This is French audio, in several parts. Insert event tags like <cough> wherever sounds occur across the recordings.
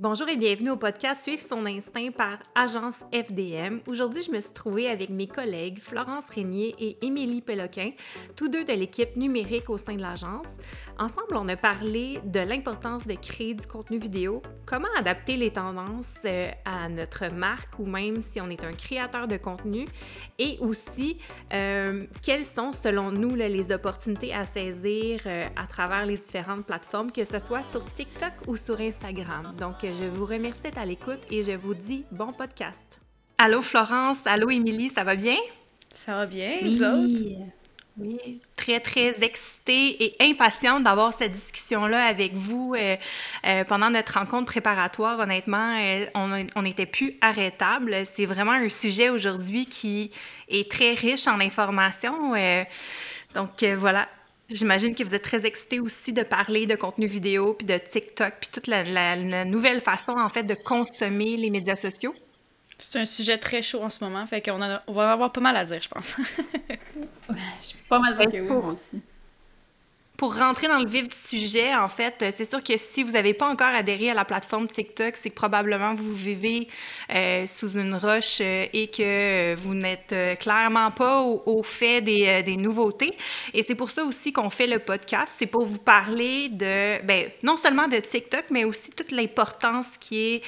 Bonjour et bienvenue au podcast Suivre son instinct par Agence FDM. Aujourd'hui, je me suis trouvée avec mes collègues Florence Régnier et Émilie Péloquin, tous deux de l'équipe numérique au sein de l'agence. Ensemble, on a parlé de l'importance de créer du contenu vidéo, comment adapter les tendances euh, à notre marque ou même si on est un créateur de contenu et aussi euh, quelles sont selon nous les opportunités à saisir euh, à travers les différentes plateformes, que ce soit sur TikTok ou sur Instagram. Donc, je vous remercie d'être à l'écoute et je vous dis bon podcast. Allô Florence, allô Émilie, ça va bien? Ça va bien, oui. vous autres? Oui, très, très excitée et impatiente d'avoir cette discussion-là avec vous euh, euh, pendant notre rencontre préparatoire. Honnêtement, euh, on n'était plus arrêtable. C'est vraiment un sujet aujourd'hui qui est très riche en informations. donc voilà, J'imagine que vous êtes très excité aussi de parler de contenu vidéo, puis de TikTok, puis toute la, nouvelle façon, en fait, de consommer les médias sociaux. C'est un sujet très chaud en ce moment, fait qu'on on va en avoir pas mal à dire, je pense. <laughs> je suis pas mal sûre que oui, moi aussi pour rentrer dans le vif du sujet, en fait, euh, c'est sûr que si vous n'avez pas encore adhéré à la plateforme TikTok, c'est que probablement vous vivez euh, sous une roche euh, et que vous n'êtes clairement pas au, fait des, des, nouveautés. Et c'est pour ça aussi qu'on fait le podcast. C'est pour vous parler de, ben, non seulement de TikTok, mais aussi toute l'importance qui est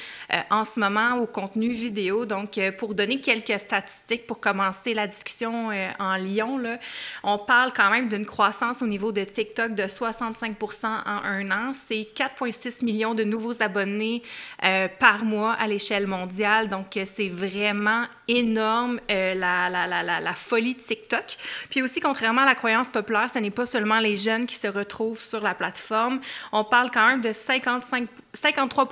en ce moment au contenu vidéo. Donc, pour donner quelques statistiques pour commencer la discussion en Lyon, là, on parle quand même d'une croissance au niveau de TikTok de 65 en un an. C'est 4,6 millions de nouveaux abonnés euh, par mois à l'échelle mondiale. Donc, euh, c'est vraiment énorme euh, la, la, la, la, folie de TikTok. Puis aussi, contrairement à la croyance populaire, ce n'est pas seulement les jeunes qui se retrouvent sur la plateforme. On parle quand même de 55, 53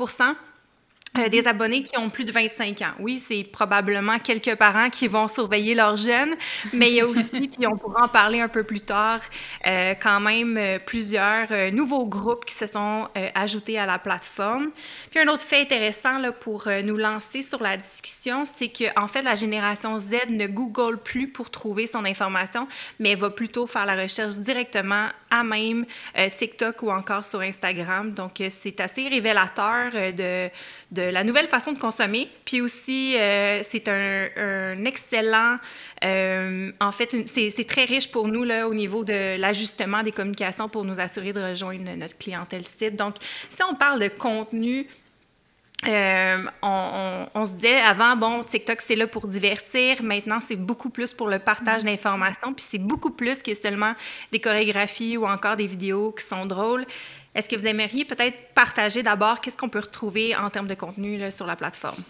euh, des abonnés qui ont plus de 25 ans. Oui, c'est probablement quelques parents qui vont surveiller leurs jeunes, mais il y a aussi, <laughs> puis on pourra en parler un peu plus tard, euh, quand même euh, plusieurs nouveaux groupes qui se sont ajoutés à la plateforme. Puis un autre fait intéressant là, pour nous lancer sur la discussion, c'est que en fait la génération Z ne Google plus pour trouver son information, mais va plutôt faire la recherche directement à même TikTok ou encore sur Instagram. Donc c'est assez révélateur de, de la nouvelle façon de consommer. Puis aussi, euh, c'est un, excellent, euh, en fait, c'est très riche pour nous là, au niveau de l'ajustement des communications pour nous assurer de rejoindre notre clientèle cible. Donc, si on parle de contenu, euh, on, se disait avant, bon, TikTok, c'est là pour divertir. Maintenant, c'est beaucoup plus pour le partage d'informations. Puis c'est beaucoup plus que seulement des chorégraphies ou encore des vidéos qui sont drôles. Est-ce que vous aimeriez peut-être partager d'abord qu'est-ce qu'on peut retrouver en termes de contenu sur la plateforme?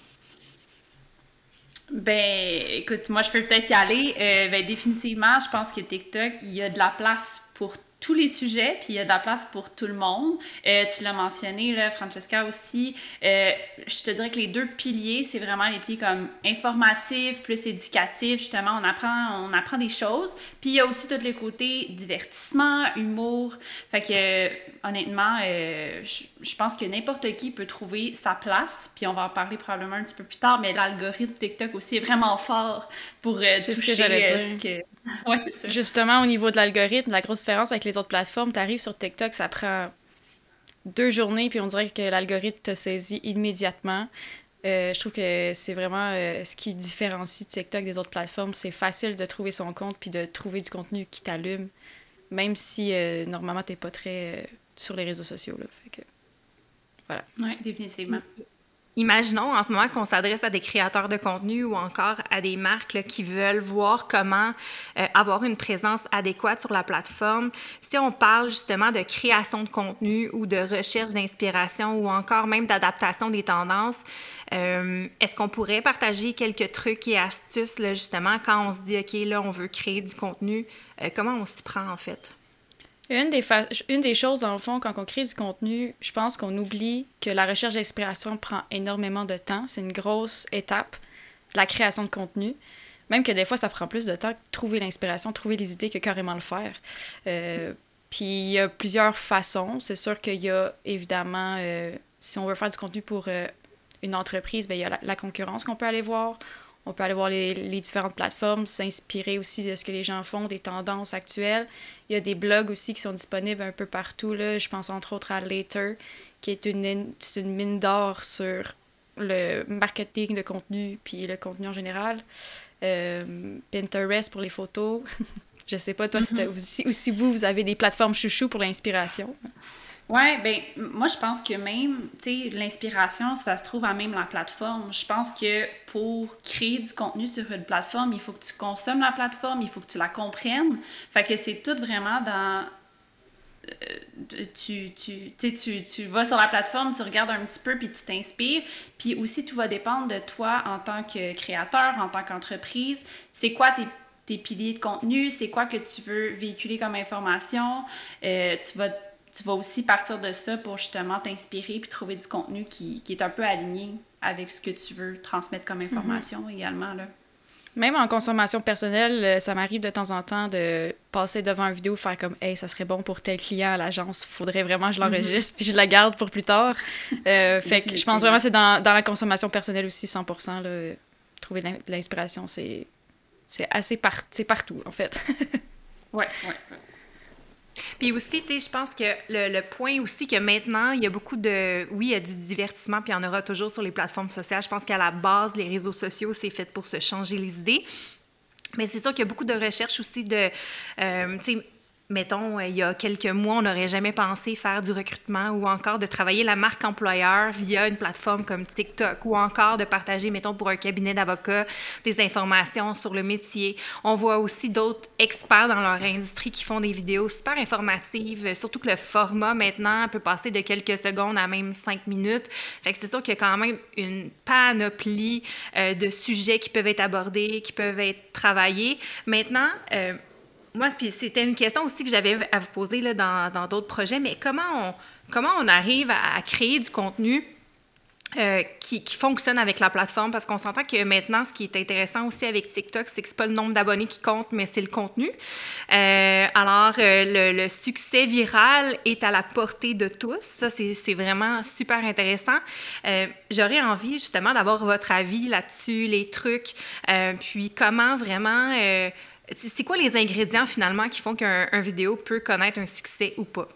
Ben, écoute, moi, je peux peut-être y aller. Euh, ben, définitivement, je pense que TikTok, il y a de la place pour tous les sujets, puis il y a de la place pour tout le monde. Euh, tu l'as mentionné, là, Francesca aussi. Euh, je te dirais que les deux piliers, c'est vraiment les piliers comme informatifs, plus éducatifs. Justement, on apprend, on apprend des choses. Puis il y a aussi tous les côtés divertissement, humour. Fait que, honnêtement, euh, je, pense que n'importe qui peut trouver sa place. Puis on va en parler probablement un petit peu plus tard, mais l'algorithme TikTok aussi est vraiment fort pour toucher ce que j'allais dire. que <laughs> Ouais, c'est ça. Justement, au niveau de l'algorithme, la grosse différence avec les autres plateformes, tu arrives sur TikTok, ça prend deux journées, puis on dirait que l'algorithme te saisit immédiatement. Euh, je trouve que c'est vraiment euh, ce qui différencie TikTok des autres plateformes. C'est facile de trouver son compte puis de trouver du contenu qui t'allume, même si euh, normalement t'es pas très sur les réseaux sociaux. Là. Fait voilà. Oui, définitivement. Imaginons en ce moment qu'on s'adresse à des créateurs de contenu ou encore à des marques qui veulent voir comment euh, avoir une présence adéquate sur la plateforme. Si on parle justement de création de contenu ou de recherche d'inspiration ou encore même d'adaptation des tendances, euh, est-ce qu'on pourrait partager quelques trucs et astuces justement quand on se dit, OK, là, on veut créer du contenu, euh, comment on s'y prend en fait? Une des, choses, dans le fond, quand on crée du contenu, je pense qu'on oublie que la recherche d'inspiration prend énormément de temps. C'est une grosse étape de la création de contenu. Même que des fois, ça prend plus de temps que trouver l'inspiration, trouver les idées que carrément le faire. Euh, puis il y a plusieurs façons. C'est sûr qu'il y a évidemment, euh, si on veut faire du contenu pour euh, une entreprise, bien, il y a la concurrence qu'on peut aller voir. On peut aller voir les, différentes plateformes, s'inspirer aussi de ce que les gens font, des tendances actuelles. Il y a des blogs aussi qui sont disponibles un peu partout. Là. Je pense entre autres à Later, qui est une, une mine d'or sur le marketing de contenu puis le contenu en général. Euh, Pinterest pour les photos. <laughs> Je sais pas, toi, mm-hmm. si, ou si vous, vous avez des plateformes chouchou pour l'inspiration. Ouais, ben moi je pense que même, tu sais, l'inspiration, ça se trouve à même la plateforme. Je pense que pour créer du contenu sur une plateforme, il faut que tu consommes la plateforme, il faut que tu la comprennes. Fait que c'est tout vraiment dans euh, tu, tu, tu, tu vas sur la plateforme, tu regardes un petit peu, puis tu t'inspires. Puis aussi, tout va dépendre de toi en tant que créateur, en tant qu'entreprise. C'est quoi tes, tes, piliers de contenu? C'est quoi que tu veux véhiculer comme information? Euh, tu, vas, tu vas aussi partir de ça pour justement t'inspirer puis trouver du contenu qui, qui, est un peu aligné avec ce que tu veux transmettre comme mm-hmm. information également. Là. Même en consommation personnelle, euh, ça m'arrive de temps en temps de passer devant une vidéo, faire comme Hey, ça serait bon pour tel client à l'agence, faudrait vraiment que je l'enregistre, puis je la garde pour plus tard. Euh, <laughs> fait que je pense vraiment que c'est dans, dans, la consommation personnelle aussi, 100%. Là, trouver de l'inspiration, c'est assez par partout, en fait. <laughs> ouais, ouais. Puis aussi, tu sais, je pense que le, point aussi que maintenant, il y a beaucoup de... Oui, il y a du divertissement, puis il y en aura toujours sur les plateformes sociales. Je pense qu'à la base, les réseaux sociaux, c'est fait pour se changer les idées. Mais c'est sûr qu'il y a beaucoup de recherches aussi de... Euh, mettons, euh, il y a quelques mois, on n'aurait jamais pensé faire du recrutement ou encore de travailler la marque employeur via une plateforme comme TikTok ou encore de partager, mettons, pour un cabinet d'avocats, des informations sur le métier. On voit aussi d'autres experts dans leur industrie qui font des vidéos super informatives, surtout que le format maintenant peut passer de quelques secondes à même cinq minutes. Fait que c'est sûr qu'il y a quand même une panoplie euh, de sujets qui peuvent être abordés, qui peuvent être travaillés. Maintenant, euh, moi, puis c'était une question aussi que j'avais à vous poser là, dans d'autres projets, mais comment on, comment on arrive à, créer du contenu euh, qui, qui, fonctionne avec la plateforme? Parce qu'on s'entend que maintenant, ce qui est intéressant aussi avec TikTok, c'est que c'est pas le nombre d'abonnés qui compte, mais c'est le contenu. Euh, alors, euh, le, le, succès viral est à la portée de tous. Ça, c'est vraiment super intéressant. J'aurais envie justement d'avoir votre avis là-dessus, les trucs, puis comment vraiment c'est quoi les ingrédients finalement qui font qu'un vidéo peut connaître un succès ou pas?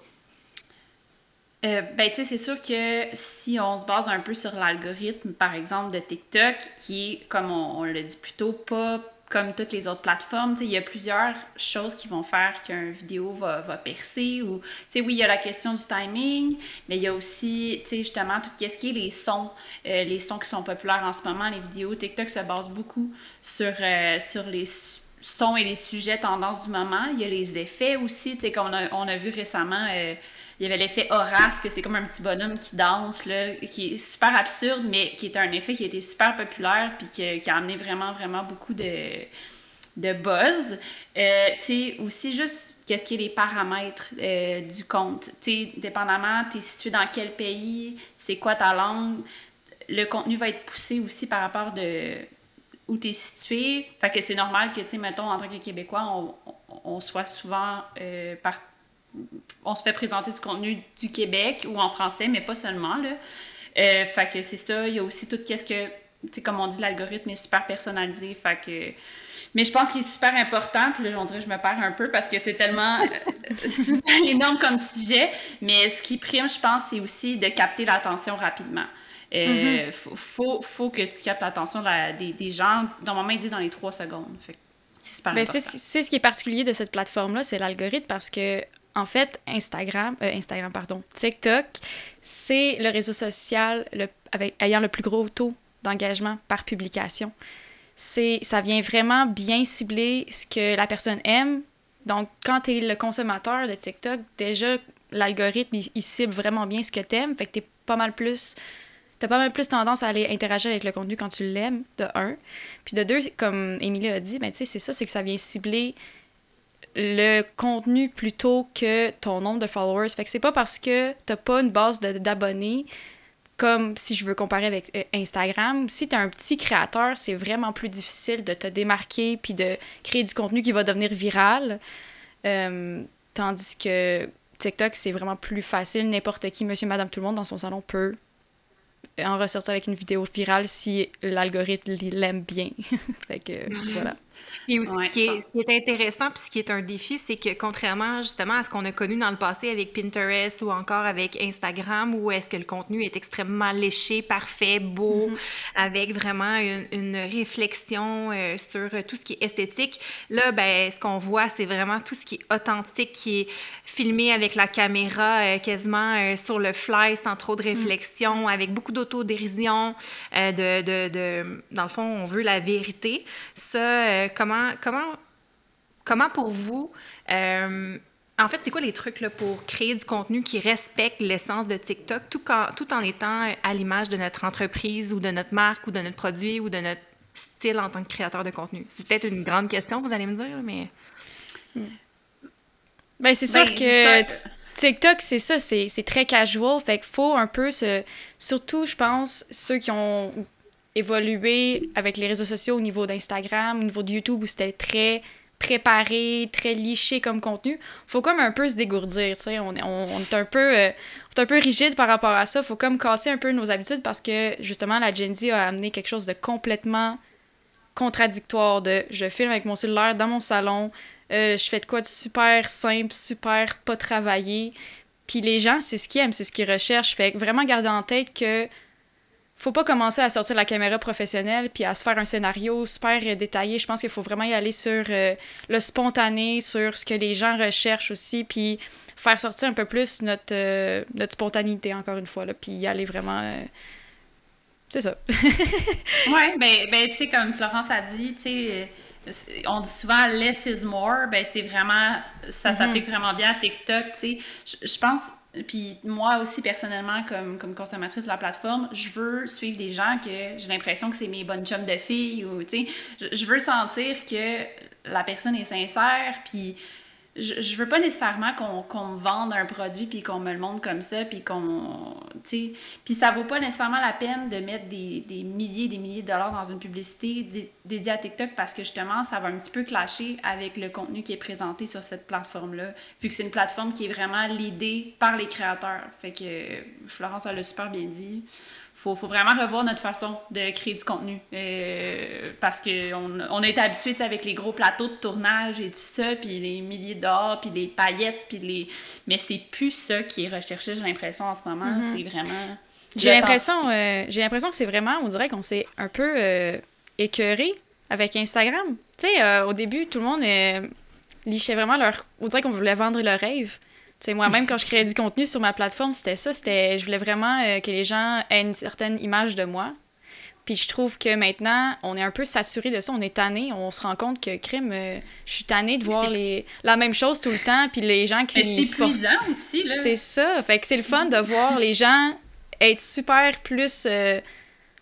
Euh, ben, tu sais, c'est sûr que si on se base un peu sur l'algorithme, par exemple, de TikTok, qui est, comme on, le dit plus tôt, pas comme toutes les autres plateformes, il y a plusieurs choses qui vont faire qu'un vidéo va, va, percer. Ou, tu sais, oui, il y a la question du timing, mais il y a aussi, tu sais, justement, tout ce qui est les sons, euh, les sons qui sont populaires en ce moment, les vidéos. TikTok se base beaucoup sur, euh, sur les sons et les sujets tendances du moment. Il y a les effets aussi, tu sais, qu'on a, on a vu récemment, euh, il y avait l'effet Horace, que c'est comme un petit bonhomme qui danse, là, qui est super absurde, mais qui est un effet qui a été super populaire, puis qui, qui a amené vraiment, vraiment beaucoup de, de buzz. Euh, tu sais, aussi juste qu'est-ce qui est les paramètres euh, du compte? Tu sais, dépendamment, tu es situé dans quel pays, c'est quoi ta langue, le contenu va être poussé aussi par rapport de où tu es situé. Fait que c'est normal que, tu sais, mettons, en tant que Québécois, on, on soit souvent euh, par... On se fait présenter du contenu du Québec ou en français, mais pas seulement, là. Euh, fait que c'est ça. Il y a aussi tout qu'est-ce que... Tu sais, comme on dit, l'algorithme est super personnalisé. Fait que... Mais je pense qu'il est super important, puis là, on dirait que je me perds un peu parce que c'est tellement <laughs> super énorme comme sujet. Mais ce qui prime, je pense, c'est aussi de capter l'attention rapidement. Mm-hmm. faut, faut, que tu captes l'attention des, des, gens. Normalement, il dit dans les trois secondes. c'est ben, C'est ce qui est particulier de cette plateforme-là, c'est l'algorithme parce que, en fait, Instagram, euh, Instagram, pardon, TikTok, c'est le réseau social le, avec, ayant le plus gros taux d'engagement par publication. Ça vient vraiment bien cibler ce que la personne aime. Donc, quand tu es le consommateur de TikTok, déjà, l'algorithme, il, il, cible vraiment bien ce que tu aimes. Fait que tu es pas mal plus t'as pas mal plus tendance à aller interagir avec le contenu quand tu l'aimes, de un. Puis de deux, comme Émilie a dit, ben, tu sais, c'est ça, c'est que ça vient cibler le contenu plutôt que ton nombre de followers. Fait que c'est pas parce que t'as pas une base d'abonnés comme si je veux comparer avec euh, Instagram. Si t'es un petit créateur, c'est vraiment plus difficile de te démarquer puis de créer du contenu qui va devenir viral. Euh, tandis que TikTok, c'est vraiment plus facile. N'importe qui, monsieur, madame, tout le monde dans son salon peut en ressortir avec une vidéo virale si l'algorithme l'aime bien. <laughs> fait voilà. Et aussi, ce, qui est, intéressant, puis ce qui est un défi, c'est que contrairement justement à ce qu'on a connu dans le passé avec Pinterest ou encore avec Instagram, où est-ce que le contenu est extrêmement léché, parfait, beau, mm-hmm. avec vraiment une, réflexion euh, sur tout ce qui est esthétique, là, ben, ce qu'on voit, c'est vraiment tout ce qui est authentique, qui est filmé avec la caméra euh, quasiment euh, sur le fly, sans trop de mm. réflexion, avec beaucoup d'autodérision, de, de, de, dans le fond, on veut la vérité. Ça, comment comment, comment, pour vous, euh, en fait, c'est quoi les trucs là, pour créer du contenu qui respecte l'essence de TikTok tout, tout en étant à l'image de notre entreprise ou de notre marque ou de notre produit ou de notre style en tant que créateur de contenu? C'est peut-être une grande question, vous allez me dire, mais... Ben, c'est sûr ben, que TikTok, c'est ça, c'est très casual. Fait qu'il faut un peu se. Surtout, je pense, ceux qui ont évolué avec les réseaux sociaux au niveau d'Instagram, au niveau de YouTube, où c'était très préparé, très liché comme contenu, faut comme un peu se dégourdir, tu sais, on, on, est un peu euh, un peu rigide par rapport à ça, faut comme casser un peu nos habitudes parce que justement la Gen Z a amené quelque chose de complètement contradictoire de je filme avec mon cellulaire dans mon salon, euh, je fais de quoi de super simple, super pas travaillé. Puis les gens, c'est ce qu'ils aiment, c'est ce qu'ils recherchent. Fait vraiment garder en tête que faut pas commencer à sortir la caméra professionnelle puis à se faire un scénario super détaillé. Je pense qu'il faut vraiment y aller sur euh, le spontané, sur ce que les gens recherchent aussi, puis faire sortir un peu plus notre, euh, notre spontanéité, encore une fois, là, puis y aller vraiment... Euh, c'est ça. <laughs> oui, ben, ben tu sais, comme Florence a dit, tu sais on dit souvent less is more, ben c'est vraiment, ça mm-hmm. s'applique vraiment bien à TikTok, tu sais. Je pense, puis moi aussi, personnellement, comme, comme consommatrice de la plateforme, je veux suivre des gens que j'ai l'impression que c'est mes bonnes chums de filles ou, tu sais, je, je veux sentir que la personne est sincère, puis je, je veux pas nécessairement qu'on me vende un produit puis qu'on me le montre comme ça puis qu'on tu puis ça vaut pas nécessairement la peine de mettre des, des milliers des milliers de dollars dans une publicité dédiée à TikTok parce que justement ça va un petit peu clasher avec le contenu qui est présenté sur cette plateforme là vu que c'est une plateforme qui est vraiment l'idée par les créateurs. Fait que Florence a le super bien dit faut, faut vraiment revoir notre façon de créer du contenu. Euh, parce qu'on on est habitué avec les gros plateaux de tournage et tout ça, puis les milliers d'or, puis les paillettes, puis les. Mais c'est plus ça qui est recherché, j'ai l'impression, en ce moment. Mm-hmm. C'est vraiment. J'ai l'impression, euh, j'ai l'impression que c'est vraiment, on dirait qu'on s'est un peu euh, écœuré avec Instagram. Tu sais, au début, tout le monde lichait vraiment leur. On dirait qu'on voulait vendre leur rêve moi-même, quand je créais du contenu sur ma plateforme, c'était ça. C'était, je voulais vraiment euh, que les gens aient une certaine image de moi. Puis je trouve que maintenant, on est un peu saturé de ça. On est tanné. On se rend compte que, crime, euh, je suis tanné de voir les, la même chose tout le temps. Puis les gens qui. C'est aussi, là. C'est ça. Fait que c'est le fun de voir les gens être super plus. Euh,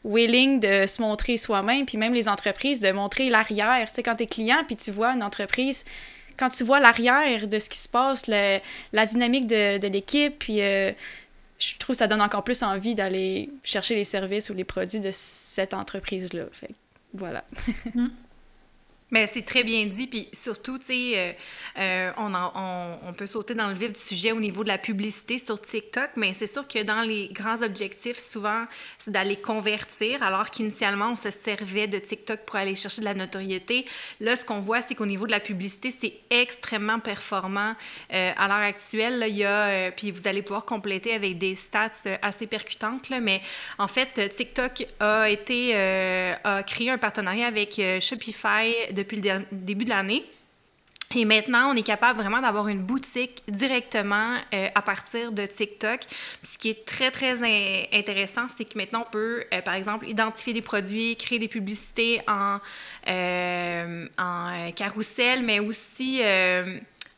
willing de se montrer soi-même, puis même les entreprises de montrer l'arrière. Tu sais, quand t'es client, puis tu vois une entreprise quand tu vois l'arrière de ce qui se passe, la dynamique de, l'équipe, puis euh, je trouve que ça donne encore plus envie d'aller chercher les services ou les produits de cette entreprise-là. voilà. <laughs> Mais c'est très bien dit, puis surtout, tu sais, euh, euh, on, peut sauter dans le vif du sujet au niveau de la publicité sur TikTok, mais c'est sûr que dans les grands objectifs, souvent, c'est d'aller convertir, alors qu'initialement, on se servait de TikTok pour aller chercher de la notoriété. Là, ce qu'on voit, c'est qu'au niveau de la publicité, c'est extrêmement performant. Euh, à l'heure actuelle, il y a, puis vous allez pouvoir compléter avec des stats assez percutantes, mais en fait, TikTok a été, a créé un partenariat avec Shopify depuis le début de l'année. Et maintenant, on est capable vraiment d'avoir une boutique directement euh, à partir de TikTok. Ce qui est très, très intéressant, c'est que maintenant, on peut, euh, par exemple, identifier des produits, créer des publicités en, euh, en carrousel, mais aussi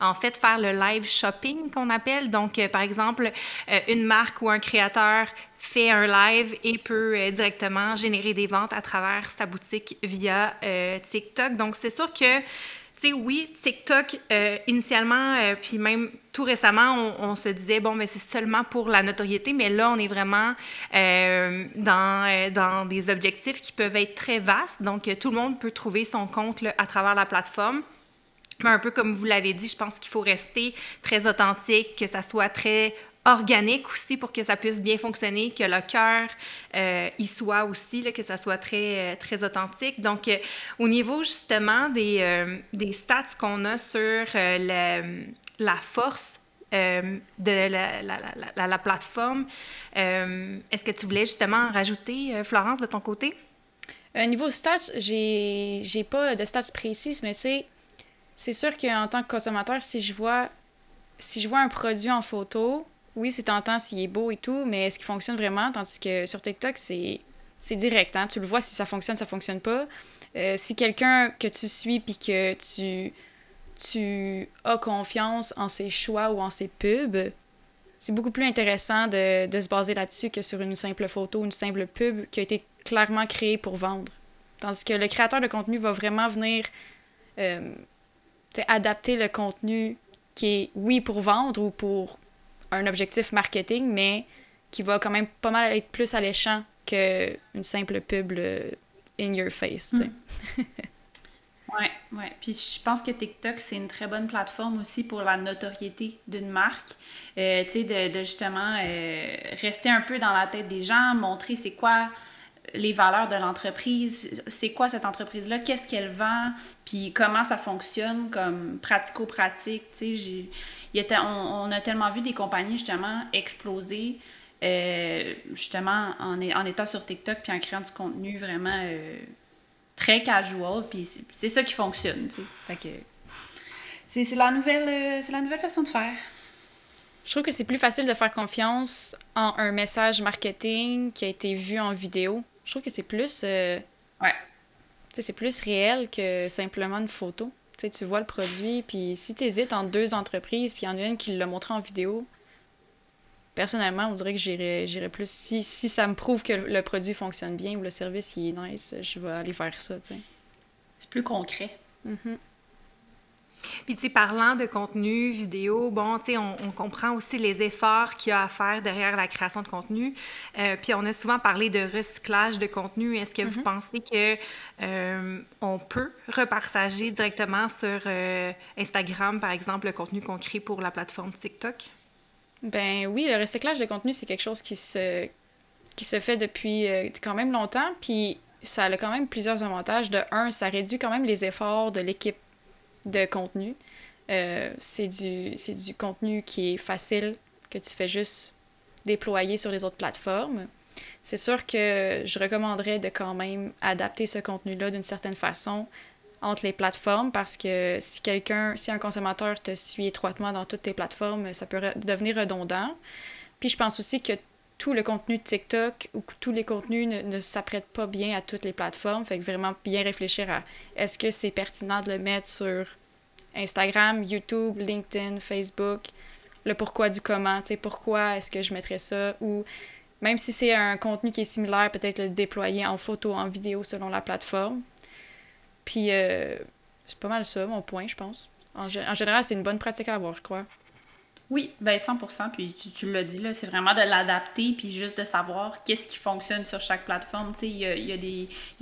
en fait, faire le live shopping qu'on appelle. Donc, par exemple, une marque ou un créateur fait un live et peut directement générer des ventes à travers sa boutique via TikTok. Donc, c'est sûr que tu sais, oui, TikTok, euh, initialement, euh, puis même tout récemment, on, se disait, bon, mais c'est seulement pour la notoriété, mais là, on est vraiment euh, dans, dans des objectifs qui peuvent être très vastes. Donc, tout le monde peut trouver son compte à travers la plateforme. Mais un peu comme vous l'avez dit, je pense qu'il faut rester très authentique, que ça soit très organique aussi pour que ça puisse bien fonctionner, que le cœur euh, y soit aussi, là, que ça soit très, très authentique. Donc, au niveau justement des, des stats qu'on a sur la force de la, la, la, plateforme. Est-ce que tu voulais justement rajouter, Florence, de ton côté? Euh, niveau stats, j'ai pas de stats précises, mais c'est, c'est sûr qu'en tant que consommateur, si je vois si je vois un produit en photo, oui, c'est tentant s'il est beau et tout, mais est-ce qu'il fonctionne vraiment? Tandis que sur TikTok, c'est, c'est direct. Hein? Tu le vois si ça fonctionne, ça fonctionne pas. Euh, si quelqu'un que tu suis puis que tu, tu as confiance en ses choix ou en ses pubs, c'est beaucoup plus intéressant de, se baser là-dessus que sur une simple photo, une simple pub qui a été clairement créé pour vendre. Tandis que le créateur de contenu va vraiment venir euh, adapter le contenu qui est, oui, pour vendre ou pour un objectif marketing, mais qui va quand même pas mal être plus alléchant qu'une simple pub in your face. Hmm. <laughs> ouais, ouais. Puis je pense que TikTok, c'est une très bonne plateforme aussi pour la notoriété d'une marque. Euh, tu sais, de, de, justement euh, rester un peu dans la tête des gens, montrer c'est quoi les valeurs de l'entreprise, c'est quoi cette entreprise-là, qu'est-ce qu'elle vend, puis comment ça fonctionne comme pratico-pratique. On, a tellement vu des compagnies justement exploser, euh, justement en, étant sur TikTok puis en créant du contenu vraiment euh, très casual, puis c'est ça qui fonctionne. C'est la nouvelle, euh, c'est la nouvelle façon de faire. Je trouve que c'est plus facile de faire confiance en un message marketing qui a été vu en vidéo trouve que c'est plus. Euh, ouais. c'est plus réel que simplement une photo. tu vois le produit, puis si tu hésites entre deux entreprises, puis il y en a une qui l'a montré en vidéo, personnellement, on dirait que j'irais plus. Si, si ça me prouve que le produit fonctionne bien ou le service il est nice, je vais aller faire ça. C'est plus concret. Mm-hmm. Puis, tu sais, parlant de contenu vidéo, bon, tu sais, on, comprend aussi les efforts qu'il y a à faire derrière la création de contenu. Euh, puis, on a souvent parlé de recyclage de contenu. Est-ce que vous mm-hmm. pensez que euh, on peut repartager directement sur euh, Instagram, par exemple, le contenu qu'on crée pour la plateforme TikTok? Ben oui, le recyclage de contenu, c'est quelque chose qui se, qui se fait depuis quand même longtemps. Puis, ça a quand même plusieurs avantages. De un, ça réduit quand même les efforts de l'équipe de contenu. Euh, c'est du, du contenu qui est facile, que tu fais juste déployer sur les autres plateformes. C'est sûr que je recommanderais de quand même adapter ce contenu-là d'une certaine façon entre les plateformes parce que si quelqu'un, si un consommateur te suit étroitement dans toutes tes plateformes, ça peut devenir redondant. Puis je pense aussi que tout le contenu de TikTok ou tous les contenus ne, s'apprêtent pas bien à toutes les plateformes. Fait que vraiment bien réfléchir à est-ce que c'est pertinent de le mettre sur Instagram, YouTube, LinkedIn, Facebook, le pourquoi du comment, tu sais, pourquoi est-ce que je mettrais ça? Ou même si c'est un contenu qui est similaire, peut-être le déployer en photo, en vidéo selon la plateforme. Puis euh, c'est pas mal ça, mon point, je pense. En, en général, c'est une bonne pratique à avoir, je crois. Oui, ben 100% puis tu, l'as dit, là, c'est vraiment de l'adapter, puis juste de savoir qu'est-ce qui fonctionne sur chaque plateforme. Tu il y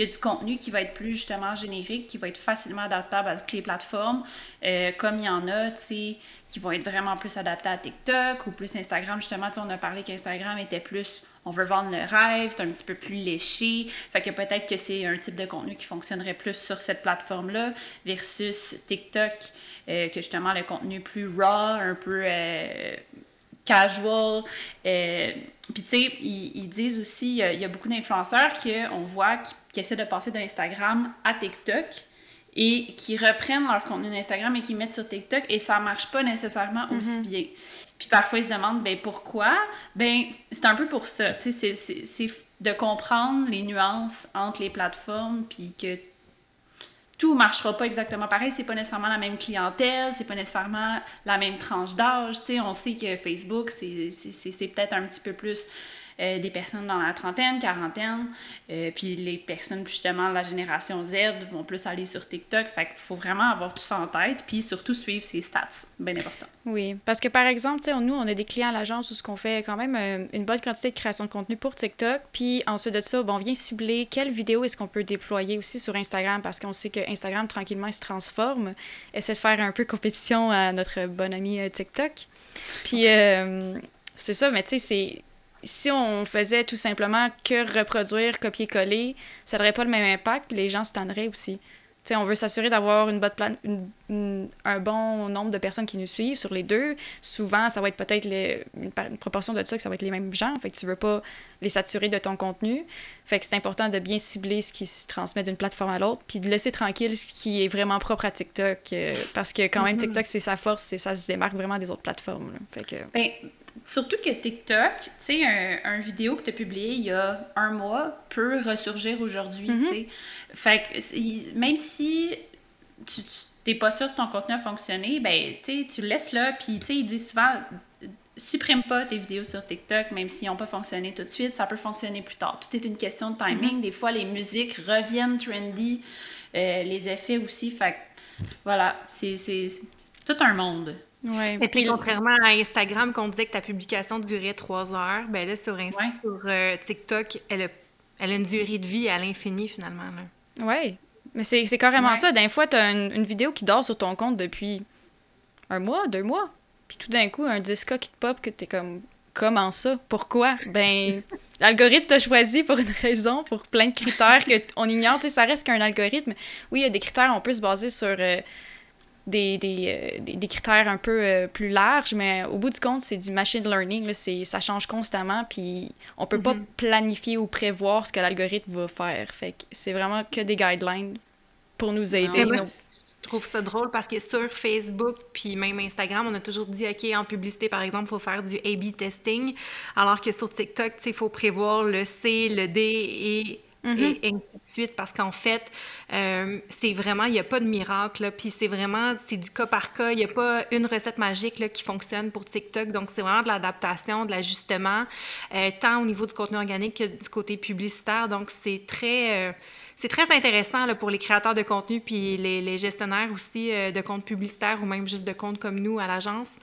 a, du contenu qui va être plus justement générique, qui va être facilement adaptable à toutes les plateformes, euh, comme il y en a, tu qui vont être vraiment plus adaptés à TikTok ou plus Instagram. Justement, tu on a parlé qu'Instagram était plus on veut vendre le rêve, c'est un petit peu plus léché. Fait que peut-être que c'est un type de contenu qui fonctionnerait plus sur cette plateforme-là versus TikTok, euh, que justement le contenu plus raw, un peu euh, casual. Euh, puis tu sais, ils, disent aussi, il y, a beaucoup d'influenceurs qu'on voit qui, essaient de passer d'Instagram à TikTok et qui reprennent leur contenu d'Instagram et qui mettent sur TikTok et ça marche pas nécessairement aussi mm-hmm. bien. Puis parfois, ils se demandent, ben pourquoi? Ben, c'est un peu pour ça. Tu sais, c'est de comprendre les nuances entre les plateformes, puis que tout marchera pas exactement pareil. C'est pas nécessairement la même clientèle, c'est pas nécessairement la même tranche d'âge. Tu sais, on sait que Facebook, c'est peut-être un petit peu plus euh, des personnes dans la trentaine, quarantaine, euh, puis les personnes justement de la génération Z vont plus aller sur TikTok. Fait qu'il faut vraiment avoir tout ça en tête, puis surtout suivre ses stats, bien important. Oui, parce que par exemple, nous, on a des clients à l'agence où ce qu'on fait quand même euh, une bonne quantité de création de contenu pour TikTok, puis ensuite de ça, bon, on vient cibler quelle vidéo est-ce qu'on peut déployer aussi sur Instagram, parce qu'on sait que Instagram, tranquillement, il se transforme, essaie de faire un peu compétition à notre bon ami TikTok. Puis C'est ça, mais tu sais, c'est si on faisait tout simplement que reproduire, copier-coller, ça n'aurait pas le même impact, les gens se tanneraient aussi. T'sais, on veut s'assurer d'avoir une bonne une, un bon nombre de personnes qui nous suivent sur les deux. Souvent, ça va être peut-être une, une, proportion de ça que ça va être les mêmes gens. Fait que tu veux pas les saturer de ton contenu. Fait que c'est important de bien cibler ce qui se transmet d'une plateforme à l'autre, puis de laisser tranquille ce qui est vraiment propre à TikTok. Euh, parce que quand même, mm-hmm. TikTok, c'est sa force, et ça se démarque vraiment des autres plateformes. Fait que... Ben, Surtout que TikTok, tu sais, un, un, vidéo que tu as publié il y a un mois peut ressurgir aujourd'hui, tu sais. Mm-hmm. Fait que même si tu n'es pas sûr que ton contenu a fonctionné, ben, tu tu le laisses là, puis tu sais, il dit souvent supprime pas tes vidéos sur TikTok, même s'ils n'ont pas fonctionné tout de suite, ça peut fonctionner plus tard. Tout est une question de timing. Mm-hmm. Des fois, les musiques reviennent trendy, euh, les effets aussi. Fait que, voilà, c'est tout un monde. Ouais. Et puis, contrairement à Instagram, qu'on disait que ta publication durait trois heures, ben là, sur, sur euh, TikTok, elle a, elle a une durée de vie à l'infini, finalement. Oui, mais c'est carrément ça. D'un fois, tu as une, vidéo qui dort sur ton compte depuis un mois, deux mois. Puis tout d'un coup, un disque qui te pop, que tu es comme comment ça? Pourquoi? Ben, <laughs> l'algorithme t'a choisi pour une raison, pour plein de critères qu'on ignore. Tu sais, ça reste qu'un algorithme. Oui, il y a des critères, on peut se baser sur euh, des, des, euh, des, des, critères un peu euh, plus larges, mais au bout du compte, c'est du machine learning. Là, ça change constamment, puis on peut pas mm-hmm. planifier ou prévoir ce que l'algorithme va faire. Fait que c'est vraiment que des guidelines pour nous aider. Je trouve ça drôle parce que sur Facebook puis même Instagram, on a toujours dit, OK, en publicité, par exemple, il faut faire du A-B testing, alors que sur TikTok, il faut prévoir le C, le D et et mm-hmm. ainsi de suite, parce qu'en fait, euh, c'est vraiment, il n'y a pas de miracle, puis c'est vraiment, c'est du cas par cas, il n'y a pas une recette magique là, qui fonctionne pour TikTok, donc c'est vraiment de l'adaptation, de l'ajustement, euh, tant au niveau du contenu organique que du côté publicitaire, donc c'est très... Euh, c'est très intéressant pour les créateurs de contenu puis les, gestionnaires aussi euh, de comptes publicitaires ou même juste de comptes comme nous à l'agence.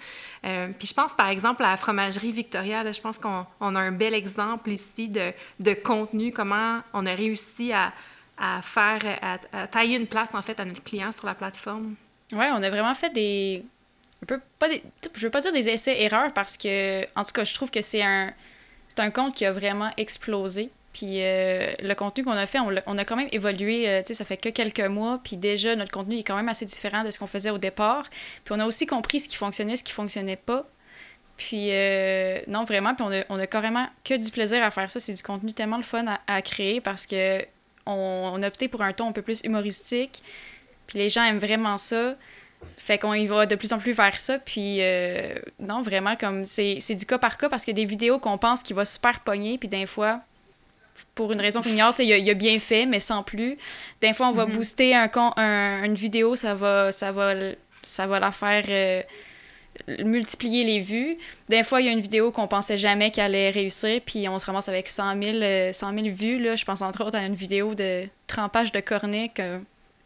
Euh, puis je pense par exemple à la fromagerie Victoria, je pense qu'on a un bel exemple ici de, contenu, comment on a réussi à, à faire, à, tailler une place en fait à notre client sur la plateforme. Oui, on a vraiment fait des. Un peu, pas des, je veux pas dire des essais-erreurs parce que, en tout cas, je trouve que c'est un, c'est un compte qui a vraiment explosé. Puis euh, le contenu qu'on a fait, on, a quand même évolué, euh, tu sais, ça fait que quelques mois, puis déjà, notre contenu est quand même assez différent de ce qu'on faisait au départ. Puis on a aussi compris ce qui fonctionnait, ce qui fonctionnait pas. Puis euh, non, vraiment, puis on a, on a, carrément que du plaisir à faire ça. C'est du contenu tellement le fun à, créer parce que on, a opté pour un ton un peu plus humoristique. Puis les gens aiment vraiment ça. Fait qu'on y va de plus en plus vers ça. Puis non, vraiment, comme c'est du cas par cas parce que des vidéos qu'on pense qu'il va super pogner, puis des fois, pour une raison qu'on ignore, il a, a, bien fait, mais sans plus. Des fois, on va mm-hmm. booster un, un, une vidéo, ça va, ça va, ça va la faire euh, multiplier les vues. Des fois, il y a une vidéo qu'on pensait jamais qu'elle allait réussir, puis on se ramasse avec 100 000, 100 000 vues. Là. Je pense entre autres à une vidéo de trempage de cornet, que,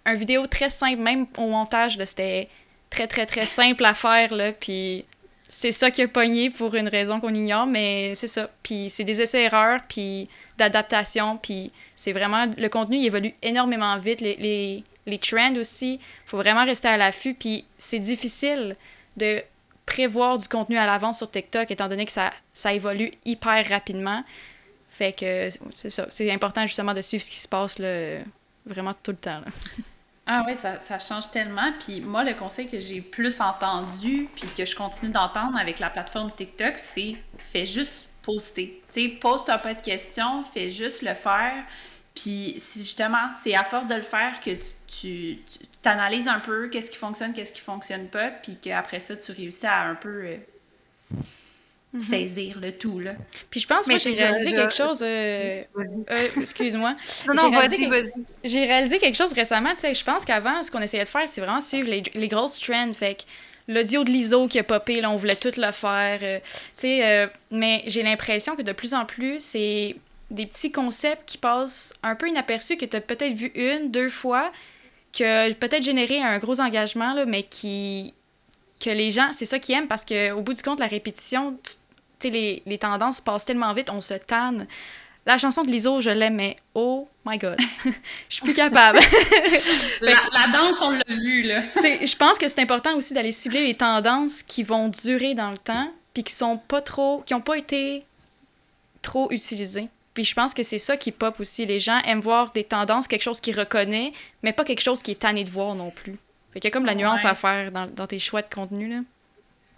un vidéo très simple, même au montage, c'était très, très, très simple à faire, là, puis c'est ça qui a pogné pour une raison qu'on ignore, mais c'est ça. Puis c'est des essais-erreurs, puis d'adaptation, puis c'est vraiment... Le contenu, il évolue énormément vite, les, les, les trends aussi. Il faut vraiment rester à l'affût, puis c'est difficile de prévoir du contenu à l'avance sur TikTok, étant donné que ça, ça évolue hyper rapidement. Fait que c'est ça. C'est important justement de suivre ce qui se passe là, vraiment tout le temps. <laughs> Ah oui, ça, change tellement. Puis moi, le conseil que j'ai plus entendu, puis que je continue d'entendre avec la plateforme TikTok, c'est fais juste poster. Tu sais, pose un pas de questions, fais juste le faire. Puis justement, c'est à force de le faire que tu, tu, analyses un peu qu'est-ce qui fonctionne, qu'est-ce qui fonctionne pas, puis qu'après ça, tu réussis à un peu euh, Mhm. saisir le tout. Là. Puis je pense, que j'ai réalisé quelque chose. Euh, euh, excuse-moi. <laughs> non, non, vas-y, vas-y. J'ai réalisé quelque chose récemment. Je pense qu'avant, ce qu'on essayait de faire, c'est vraiment suivre les, les, grosses trends. Fait que l'audio de l'ISO qui a popé, là, on voulait tout le faire. Euh, sais mais j'ai l'impression que de plus en plus, c'est des petits concepts qui passent un peu inaperçus, que tu as peut-être vu une, deux fois, que peut-être généré un gros engagement, là, mais qui que les gens, c'est ça qu'ils aiment parce qu'au bout du compte, la répétition, les, les tendances passent tellement vite, on se tanne. La chanson de l'ISO, je l'aime, mais oh my god, <laughs> je suis plus capable. <laughs> la, la, danse, on l'a vu, là. je pense que c'est important aussi d'aller cibler les tendances qui vont durer dans le temps, puis qui sont pas trop, qui ont pas été trop utilisés. Puis je pense que c'est ça qui pop aussi. Les gens aiment voir des tendances, quelque chose qu'ils reconnaissent, mais pas quelque chose qui est tanné de voir non plus. Fait qu'il y a comme la nuance à faire dans, dans tes choix de contenu, là.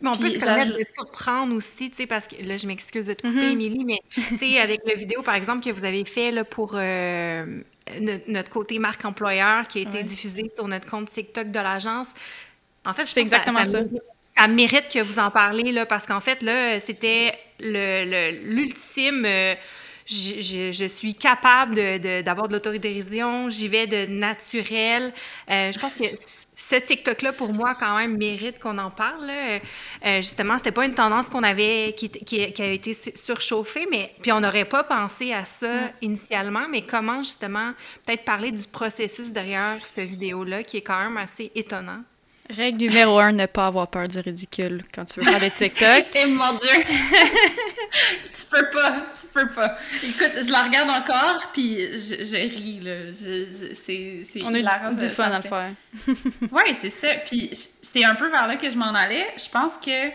Mais on peut se permettre de surprendre aussi, tu sais, parce que là, je m'excuse de te couper, mm-hmm. Émilie, mais tu sais, <laughs> avec la vidéo, par exemple, que vous avez fait là, pour euh, notre, côté marque employeur qui a été diffusé sur notre compte TikTok de l'agence, en fait, je C'est exactement ça. ça. Mérite, que vous en parlez, là, parce qu'en fait, là, c'était l'ultime... Le, euh, je, je, suis capable d'avoir de, de, l'autodérision, j'y vais de naturel. Euh, je pense que ce TikTok-là, pour moi, quand même, mérite qu'on en parle. Euh, justement, c'était pas une tendance qu'on avait, qui, qui, qui, a été surchauffée, mais puis on n'aurait pas pensé à ça mm. initialement, mais comment, justement, peut-être parler du processus derrière cette vidéo-là, qui est quand même assez étonnant? Règle numéro un, ne pas avoir peur du ridicule quand tu veux faire des TikTok. <laughs> Eh mon Dieu! <laughs> tu peux pas, tu peux pas. Écoute, je la regarde encore, puis je, je ris, là. c'est, On a du, du fun à le faire. <laughs> oui, c'est ça. Puis c'est un peu vers là que je m'en allais. Je pense que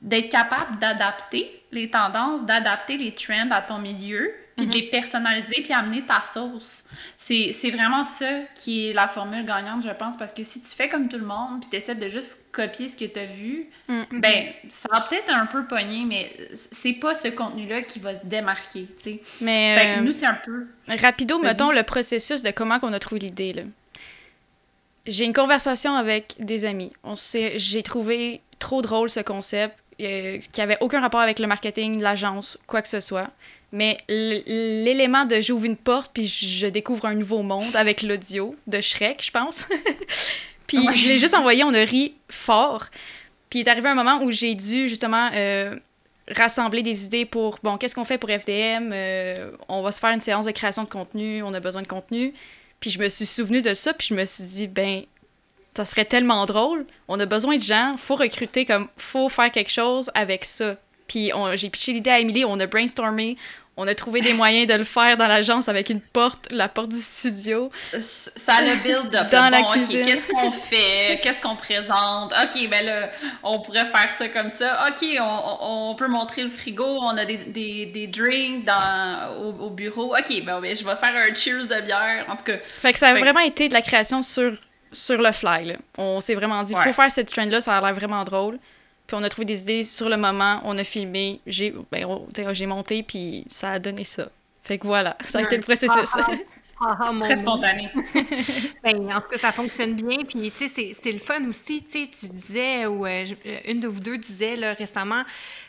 d'être capable d'adapter les tendances, d'adapter les trends à ton milieu, puis de les personnaliser, puis amener ta sauce. C'est vraiment ça qui est la formule gagnante, je pense, parce que si tu fais comme tout le monde, puis tu essaies de juste copier ce que tu as vu, mm. ben ça va peut-être un peu pogner, mais c'est pas ce contenu-là qui va se démarquer, tu sais. Mais fait que euh, nous, c'est un peu... Rapido, mettons le processus de comment on a trouvé l'idée, là. J'ai une conversation avec des amis. On J'ai trouvé trop drôle ce concept, euh, qui avait aucun rapport avec le marketing, l'agence, quoi que ce soit. Mais l'élément de j'ouvre une porte puis je découvre un nouveau monde avec l'audio de Shrek, je pense. <laughs> puis je l'ai juste envoyé, on a ri fort. Puis il est arrivé un moment où j'ai dû justement euh, rassembler des idées pour bon, qu'est-ce qu'on fait pour FDM euh, On va se faire une séance de création de contenu, on a besoin de contenu. Puis je me suis souvenu de ça, puis je me suis dit, ben, ça serait tellement drôle. On a besoin de gens, faut recruter comme, faut faire quelque chose avec ça. Puis j'ai pitché l'idée à Emily, on a brainstormé, on a trouvé des moyens de le faire dans l'agence avec une porte, la porte du studio. Ça le build up. Dans la cuisine. Qu'est-ce qu'on fait? Qu'est-ce qu'on présente? OK, ben là, on pourrait faire ça comme ça. OK, on, on peut montrer le frigo. On a des, des, des drinks dans, au, bureau. OK, ben, ben, je vais faire un cheers de bière. En tout cas. Fait que ça a vraiment été de la création sur, sur le fly. Là. On s'est vraiment dit, il faut faire cette trend-là, ça a l'air vraiment drôle. Puis on a trouvé des idées sur le moment, on a filmé, j'ai ben, j'ai monté, puis ça a donné ça. Fait que voilà, <laughs> ça a été le processus. Ah, ah. Ah, Très spontané. <laughs> ben, en tout cas, ça fonctionne bien. Puis, tu sais, c'est le fun aussi. Tu sais, tu disais, ou euh, euh, une de vous deux disait là, récemment,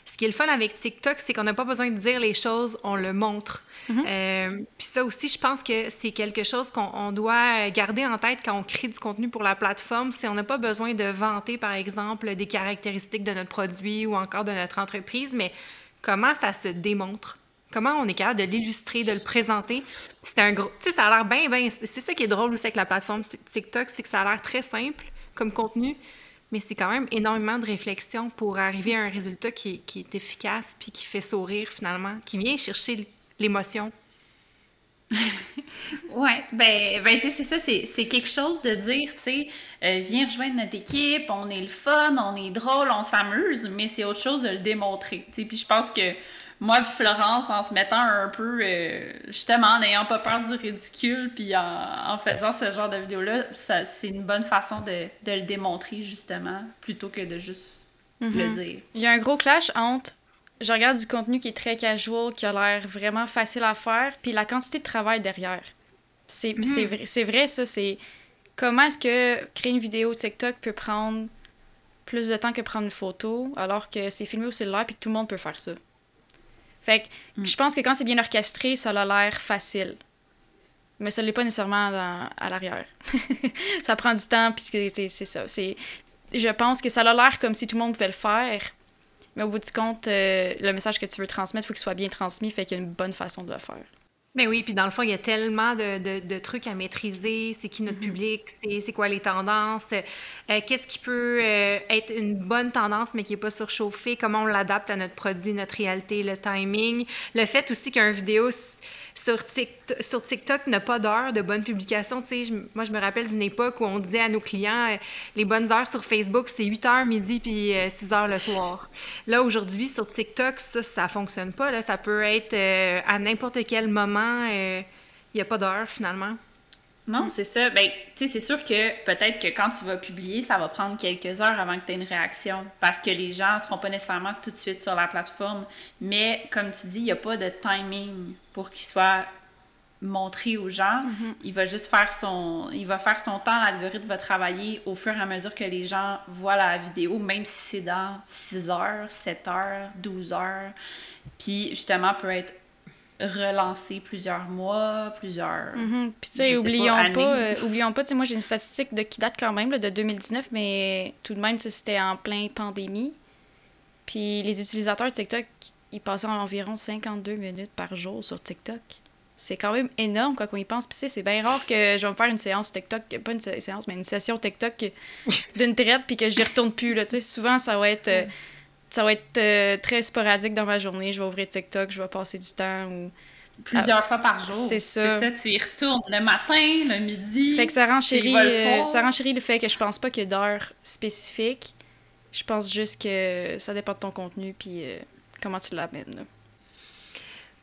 ce qui est le fun avec TikTok, c'est qu'on n'a pas besoin de dire les choses, on le montre. Euh, puis ça aussi, je pense que c'est quelque chose qu'on doit garder en tête quand on crée du contenu pour la plateforme. C'est on n'a pas besoin de vanter, par exemple, des caractéristiques de notre produit ou encore de notre entreprise, mais comment ça se démontre? Comment on est capable de l'illustrer, de le présenter. C'est un gros. Tu sais, ça a l'air bien, bien. C'est ça qui est drôle aussi avec la plateforme TikTok, c'est que ça a l'air très simple comme contenu, mais c'est quand même énormément de réflexion pour arriver à un résultat qui est, efficace puis qui fait sourire finalement, qui vient chercher l'émotion. <laughs> ouais, ben, ben c'est ça, c'est quelque chose de dire, tu sais, euh, viens rejoindre notre équipe, on est le fun, on est drôle, on s'amuse, mais c'est autre chose de le démontrer, tu sais, puis je pense que moi Florence, en se mettant un peu, euh, justement, en n'ayant pas peur du ridicule, puis en, faisant ce genre de vidéo-là, c'est une bonne façon de, le démontrer, justement, plutôt que de juste le mhm. dire. Il y a un gros clash entre je regarde du contenu qui est très casual, qui a l'air vraiment facile à faire, puis la quantité de travail derrière. C'est mhm. vrai, vrai, ça. C'est comment est-ce que créer une vidéo TikTok peut prendre plus de temps que prendre une photo, alors que c'est filmé au cellulaire puis que tout le monde peut faire ça? Fait que mm. je pense que quand c'est bien orchestré, ça a l'air facile. Mais ça ne l'est pas nécessairement à l'arrière. <laughs> ça prend du temps, puis c'est ça. Je pense que ça a l'air comme si tout le monde pouvait le faire. Mais au bout du compte, euh, le message que tu veux transmettre, il faut qu'il soit bien transmis, fait qu'il y a une bonne façon de le faire. Mais oui, puis dans le fond, il y a tellement de, de, trucs à maîtriser. C'est qui notre mm-hmm. public? C'est quoi les tendances? Euh, qu'est-ce qui peut euh, être une bonne tendance, mais qui n'est pas surchauffée? Comment on l'adapte à notre produit, notre réalité, le timing? Le fait aussi qu'un vidéo sur TikTok, sur TikTok n'a pas d'heure de bonne publication. Moi, je me rappelle d'une époque où on disait à nos clients euh, les bonnes heures sur Facebook, c'est 8 h midi puis 6 euh, h le soir. Là, aujourd'hui, sur TikTok, ça, ça fonctionne pas. Ça peut être euh, à n'importe quel moment. Il n'y a pas d'heure, finalement. Non, c'est ça. Ben, tu sais, c'est sûr que peut-être que quand tu vas publier, ça va prendre quelques heures avant que tu aies une réaction parce que les gens ne seront pas nécessairement tout de suite sur la plateforme. Mais comme tu dis, il n'y a pas de timing pour qu'il soit montré aux gens. Mm-hmm. Il va juste faire son il va faire son temps, l'algorithme va travailler au fur et à mesure que les gens voient la vidéo, même si c'est dans 6 heures, 7 heures, 12 heures. Puis justement peut être relancer plusieurs mois, plusieurs. Puis, tu sais, oublions, pas, euh, oublions pas, tu sais, moi j'ai une statistique de, qui date quand même de 2019, mais tout de même, c'était en plein pandémie. Puis les utilisateurs de TikTok, ils passaient environ 52 minutes par jour sur TikTok. C'est quand même énorme quand on y pense. Puis, c'est bien rare que je vais me faire une séance TikTok, pas une séance, mais une session TikTok <laughs> d'une traite, puis que je n'y retourne plus. Là. Tu sais, souvent, ça va être. Euh, ça va être euh, très sporadique dans ma journée. Je vais ouvrir TikTok, je vais passer du temps ou plusieurs fois par jour. C'est ça. ça. Tu y retournes le matin, le midi. Fait que ça renchérit, euh, ça renchérit le fait que je pense pas qu'il y ait d'heures spécifiques. Je pense juste que ça dépend de ton contenu puis euh, comment tu l'amènes.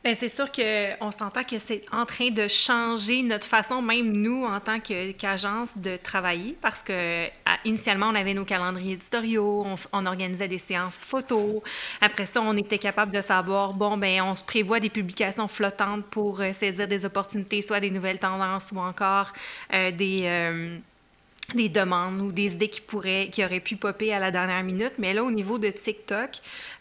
Bien, c'est sûr qu'on s'entend que c'est en train de changer notre façon, même nous, en tant qu'agence, de travailler, parce que initialement, on avait nos calendriers éditoriaux, on, organisait des séances photos. Après ça, on était capable de savoir, bon, ben on se prévoit des publications flottantes pour euh, saisir des opportunités, soit des nouvelles tendances ou encore euh, des... Euh, des demandes ou des idées qui pourraient, qui auraient pu popper à la dernière minute. Mais là, au niveau de TikTok,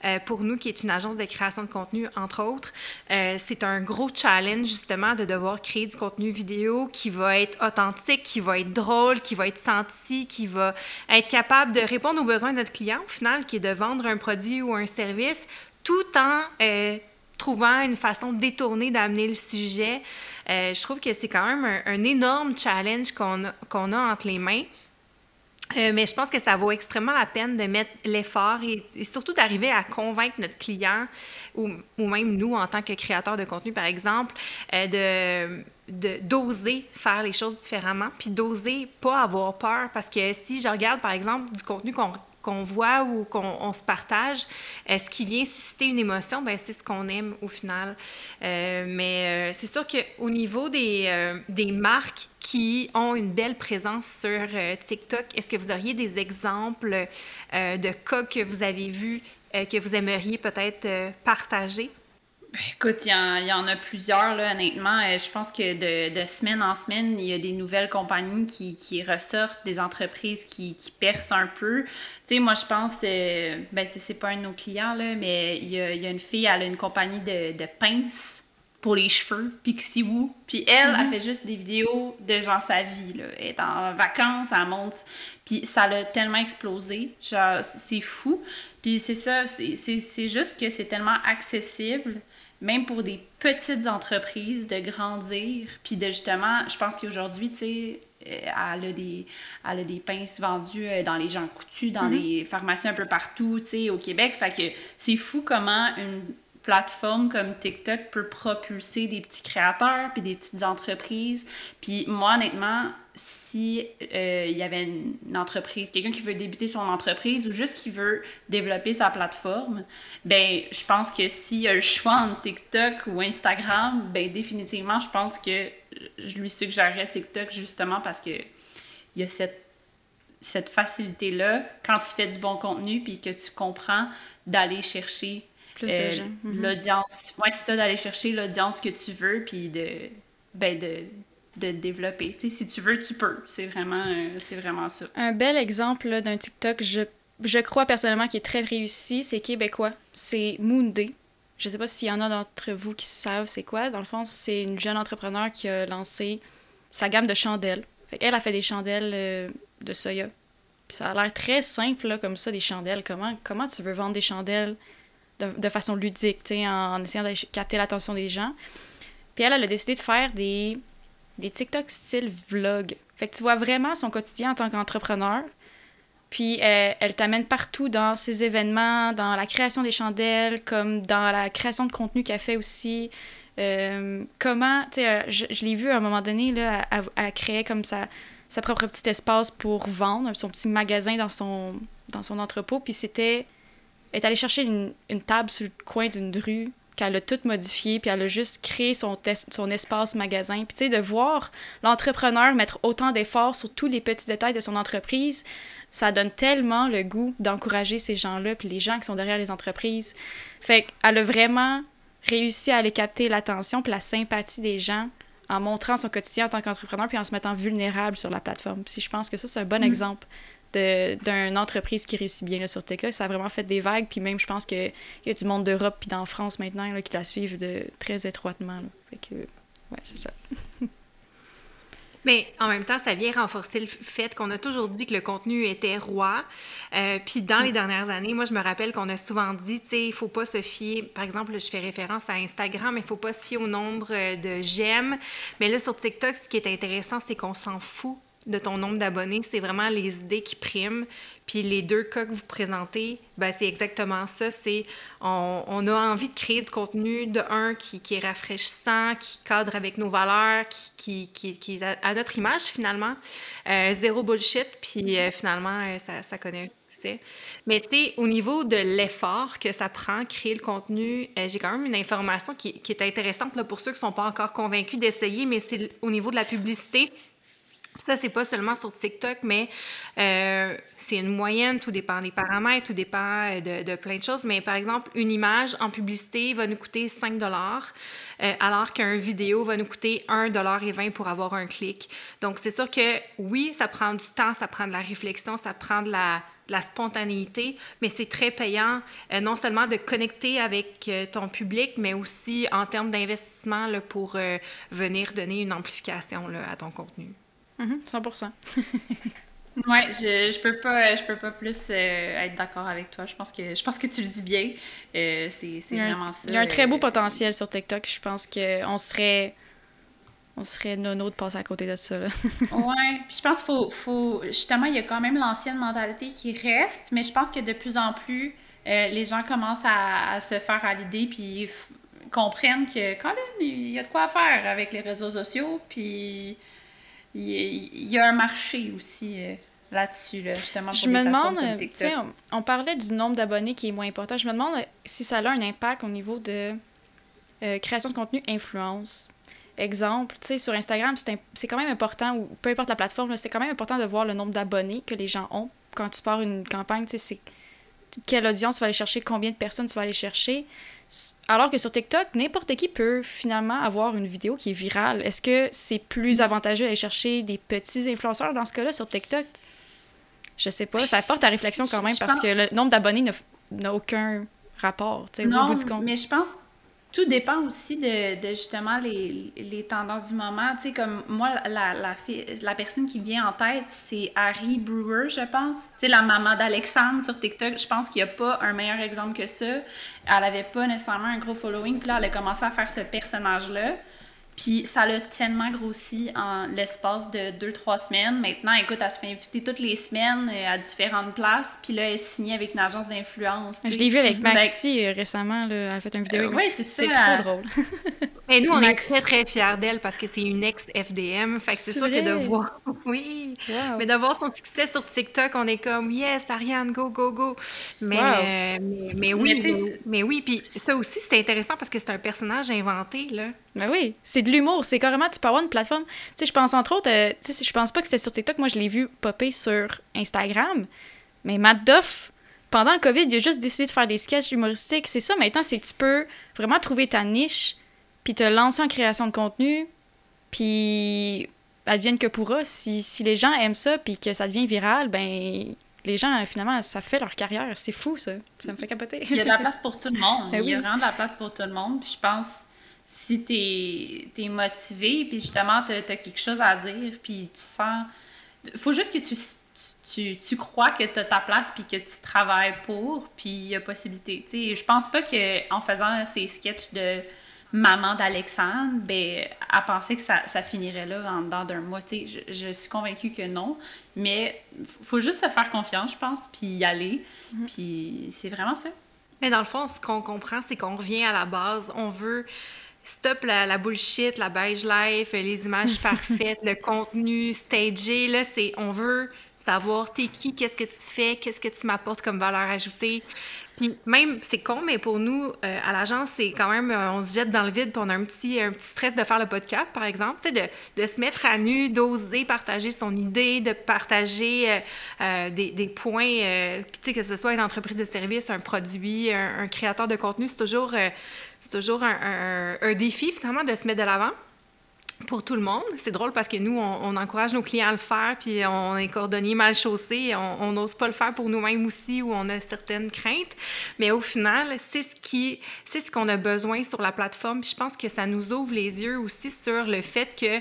euh, pour nous, qui est une agence de création de contenu, entre autres, euh, c'est un gros challenge, justement, de devoir créer du contenu vidéo qui va être authentique, qui va être drôle, qui va être senti, qui va être capable de répondre aux besoins de notre client, au final, qui est de vendre un produit ou un service, tout en euh, trouvant une façon détournée d'amener le sujet. Euh, je trouve que c'est quand même un, énorme challenge qu'on a, a entre les mains. Euh, mais je pense que ça vaut extrêmement la peine de mettre l'effort et, surtout d'arriver à convaincre notre client ou, ou, même nous en tant que créateurs de contenu, par exemple, euh, de d'oser faire les choses différemment, puis d'oser pas avoir peur. Parce que si je regarde, par exemple, du contenu qu'on qu'on voit ou qu'on se partage, ce qui vient susciter une émotion, ben c'est ce qu'on aime au final. Euh, mais euh, c'est sûr qu'au niveau des, euh, des marques qui ont une belle présence sur TikTok, est-ce que vous auriez des exemples de cas que vous avez vus que vous aimeriez peut-être partager? Ben, écoute, il y, en a plusieurs, là, honnêtement. Euh, je pense que de, semaine en semaine, il y a des nouvelles compagnies qui, qui ressortent, des entreprises qui, qui, percent un peu. Tu sais, moi, je pense, euh, ben, c'est pas un de nos clients, là, mais il y a, y a, une fille, elle a une compagnie de, de pinces pour les cheveux, Pixie Woo. Puis elle, elle mm-hmm. fait juste des vidéos de genre sa vie, là. Elle est en vacances, elle monte. Puis ça l'a tellement explosé. Genre, c'est fou. Puis c'est ça, c'est juste que c'est tellement accessible même pour des petites entreprises, de grandir, puis de justement, je pense qu'aujourd'hui, tu sais, euh, elle a des, elle a des pinces vendues euh, dans les gens coutus, dans mm-hmm. les pharmacies un peu partout, tu sais, au Québec. Fait que c'est fou comment une plateforme comme TikTok peut propulser des petits créateurs puis des petites entreprises. Puis moi, honnêtement, si euh, il y avait une, entreprise, quelqu'un qui veut débuter son entreprise ou juste qui veut développer sa plateforme, ben je pense que s'il y a le choix entre TikTok ou Instagram, ben définitivement, je pense que je lui suggérerais TikTok justement parce que il y a cette cette facilité-là, quand tu fais du bon contenu puis que tu comprends d'aller chercher euh, mhm. l'audience. Ouais, c'est ça, d'aller chercher l'audience que tu veux puis de, ben de, de développer. Si tu veux, tu peux. C'est vraiment, euh, c'est vraiment ça. Un bel exemple d'un TikTok, je, je crois personnellement, qui est très réussi, c'est québécois. C'est Moondé. Je sais pas s'il y en a d'entre vous qui savent c'est quoi. Dans le fond, c'est une jeune entrepreneur qui a lancé sa gamme de chandelles. Elle a fait des chandelles euh, de soya. ça a l'air très simple, là, comme ça, des chandelles. Comment, comment tu veux vendre des chandelles de, façon ludique, tu sais, en, essayant de capter l'attention des gens? Puis elle, elle a décidé de faire des des TikTok style vlog. Fait que tu vois vraiment son quotidien en tant qu'entrepreneur. Puis euh, elle t'amène partout dans ses événements, dans la création des chandelles, comme dans la création de contenu qu'elle fait aussi. Euh, comment, tu sais, euh, je, l'ai vu à un moment donné, là, à, créer comme sa, sa propre petit espace pour vendre, son petit magasin dans son, dans son entrepôt. Puis c'était. Elle est allée chercher une, une table sur le coin d'une rue qu'elle a tout modifié, puis elle a juste créé son, son espace magasin. Puis tu sais, de voir l'entrepreneur mettre autant d'efforts sur tous les petits détails de son entreprise, ça donne tellement le goût d'encourager ces gens-là, puis les gens qui sont derrière les entreprises. Fait qu'elle a vraiment réussi à aller capter l'attention puis la sympathie des gens en montrant son quotidien en tant qu'entrepreneur puis en se mettant vulnérable sur la plateforme. Puis je pense que ça, c'est un bon mm. exemple d'une entreprise qui réussit bien là, sur TikTok. Ça a vraiment fait des vagues. Puis même, je pense qu'il y a du monde d'Europe puis d'en France maintenant là, qui la suivent de, très étroitement. Fait que, ouais, c'est ça. <laughs> Mais en même temps, ça vient renforcer le fait qu'on a toujours dit que le contenu était roi. Euh, puis dans les mm. dernières années, moi, je me rappelle qu'on a souvent dit, tu sais, il faut pas se fier, par exemple, je fais référence à Instagram, mais il faut pas se fier au nombre euh, de j'aime. Mais là, sur TikTok, ce qui est intéressant, c'est qu'on s'en fout de ton nombre d'abonnés, c'est vraiment les idées qui priment. Puis les deux cas que vous présentez, ben c'est exactement ça. C'est on, a envie de créer du contenu de un qui, qui, est rafraîchissant, qui cadre avec nos valeurs, qui, qui, qui à, notre image finalement. Euh, zéro bullshit, puis euh, finalement, euh, ça, ça, connaît un. Mais tu sais, au niveau de l'effort que ça prend, créer le contenu, j'ai quand même une information qui, qui est intéressante là, pour ceux qui ne sont pas encore convaincus d'essayer, mais c'est au niveau de la publicité ça, c'est pas seulement sur TikTok, mais euh, c'est une moyenne, tout dépend des paramètres, tout dépend euh, de, plein de choses. Mais par exemple, une image en publicité va nous coûter 5 euh, alors qu'un vidéo va nous coûter 1,20 pour avoir un clic. Donc, c'est sûr que oui, ça prend du temps, ça prend de la réflexion, ça prend de la, spontanéité, mais c'est très payant, non seulement de connecter avec ton public, mais aussi en termes d'investissement pour venir donner une amplification à ton contenu. 100%. ouais, je, je peux pas je peux pas plus euh, être d'accord avec toi. Je pense que je pense que tu le dis bien. Euh, c'est vraiment ça. Il y a un très beau euh, potentiel sur TikTok. Je pense que on serait on serait nono de passer à côté de ça. Là. <laughs> ouais, puis je pense qu'il faut, faut justement il y a quand même l'ancienne mentalité qui reste, mais je pense que de plus en plus les gens commencent à, à se faire à l'idée puis comprennent que quand même il y a de quoi faire avec les réseaux sociaux puis il y a un marché aussi euh, là-dessus, là, justement. Pour je me demande, tu sais, on, parlait du nombre d'abonnés qui est moins important. Je me demande si ça a un impact au niveau de euh, création de contenu influence. Exemple, tu sais, sur Instagram, c'est quand même important, ou peu importe la plateforme, c'est quand même important de voir le nombre d'abonnés que les gens ont. Quand tu pars une campagne, tu sais, c'est quelle audience tu vas aller chercher, combien de personnes tu vas aller chercher. Alors que sur TikTok, n'importe qui peut finalement avoir une vidéo qui est virale. Est-ce que c'est plus avantageux d'aller chercher des petits influenceurs dans ce cas-là sur TikTok? Je sais pas. Ça apporte à réflexion quand même parce que le nombre d'abonnés n'a aucun rapport non, au bout du compte. Mais je pense tout dépend aussi de, justement les, les, tendances du moment. Tu sais, comme moi, la, la, la personne qui vient en tête, c'est Harry Brewer, je pense. Tu sais, la maman d'Alexandre sur TikTok. Je pense qu'il n'y a pas un meilleur exemple que ça. Elle n'avait pas nécessairement un gros following. Puis là, elle a commencé à faire ce personnage-là. Puis ça l'a tellement grossi en l'espace de deux, trois semaines. Maintenant, écoute, elle se fait inviter toutes les semaines euh, à différentes places. Puis là, elle est signée avec une agence d'influence. Je l'ai vu avec Maxi euh, récemment. Là, elle a fait une vidéo. Euh, oui, c'est ça. C'est trop drôle. <laughs> Et nous, on est très, très fiers d'elle parce que c'est une ex-FDM. Fait que c'est sûr que de voir... <laughs> Oui. Mais d'avoir son succès sur TikTok, on est comme « Yes, Ariane, go, go, go! » Mais, mais, oui, mais, oui. Puis ça aussi, c'est intéressant parce que c'est un personnage inventé, là. Ben oui, c'est de l'humour. C'est carrément, tu peux avoir une plateforme. Tu sais, je pense entre autres, euh, tu sais, je pense pas que c'était sur TikTok. Moi, je l'ai vu popper sur Instagram. Mais Matt Duff, pendant le COVID, il a juste décidé de faire des sketchs humoristiques. C'est ça maintenant, c'est que tu peux vraiment trouver ta niche, puis te lancer en création de contenu, puis advienne que pourra. Si, si les gens aiment ça, puis que ça devient viral, ben les gens, finalement, ça fait leur carrière. C'est fou, ça. Ça me fait capoter. Il y a de la <laughs> place pour tout le monde. Ben il y a vraiment de la place pour tout le monde. Puis je pense si tu es, motivé, puis justement, tu as, quelque chose à dire, puis tu sens. faut juste que tu, tu, tu crois que tu as ta place, puis que tu travailles pour, puis il y a possibilité. sais je pense pas qu'en faisant ces sketchs de maman d'Alexandre, ben, à penser que ça, ça, finirait là en dedans d'un mois. Je, je, suis convaincue que non. Mais faut juste se faire confiance, je pense, puis y aller. Mm-hmm. Puis c'est vraiment ça. Mais dans le fond, ce qu'on comprend, c'est qu'on revient à la base. On veut stop la, bullshit, la beige life, les images <laughs> parfaites, le contenu stagé. Là, c'est on veut savoir t'es qui, qu'est-ce que tu fais, qu'est-ce que tu m'apportes comme valeur ajoutée. Puis même, c'est con, mais pour nous, euh, à l'agence, c'est quand même, euh, on se jette dans le vide, puis on a un petit, stress de faire le podcast, par exemple, tu sais, de, se mettre à nu, d'oser partager son idée, de partager euh, des, points, tu sais, que ce soit une entreprise de service, un produit, un, créateur de contenu, c'est toujours, toujours un, un, défi, finalement, de se mettre de l'avant pour tout le monde. C'est drôle parce que nous, on, encourage nos clients à le faire, puis on est cordonnier mal chaussé, on n'ose pas le faire pour nous-mêmes aussi, où on a certaines craintes. Mais au final, c'est ce qui, c'est ce qu'on a besoin sur la plateforme. je pense que ça nous ouvre les yeux aussi sur le fait que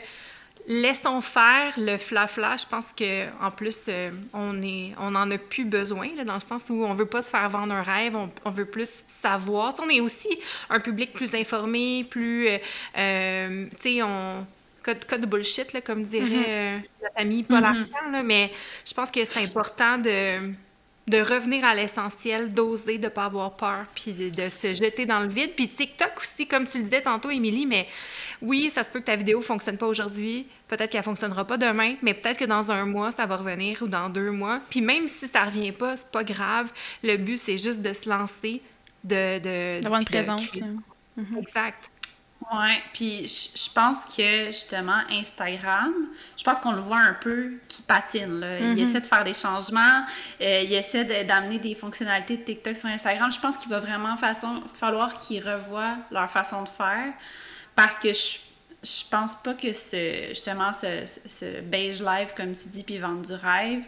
laissons faire le fla-fla. Je pense qu'en plus, euh, on est, on en a plus besoin, dans le sens où on veut pas se faire vendre un rêve, on, veut plus savoir. on est aussi un public plus informé, plus, euh, euh, tu sais, on code, de bullshit, là, comme dirait mm-hmm. notre ami Paul mm mais je pense que c'est important de de revenir à l'essentiel, d'oser, de ne pas avoir peur, puis de, se jeter dans le vide. Puis TikTok aussi, comme tu le disais tantôt, Émilie, mais oui, ça se peut que ta vidéo ne fonctionne pas aujourd'hui, peut-être qu'elle ne fonctionnera pas demain, mais peut-être que dans un mois, ça va revenir ou dans deux mois. Puis même si ça ne revient pas, c'est pas grave. Le but, c'est juste de se lancer, de... D'avoir une présence. Mhm. Exact. Oui, puis je pense que justement, Instagram, je pense qu'on le voit un peu qui patine. Là. Il mm-hmm. essaie de faire des changements, euh, il essaie d'amener des fonctionnalités de TikTok sur Instagram. Je pense qu'il va vraiment façon, falloir qu'ils revoient leur façon de faire parce que je, je pense pas que ce, justement ce, ce beige live, comme tu dis, puis vendre du rêve,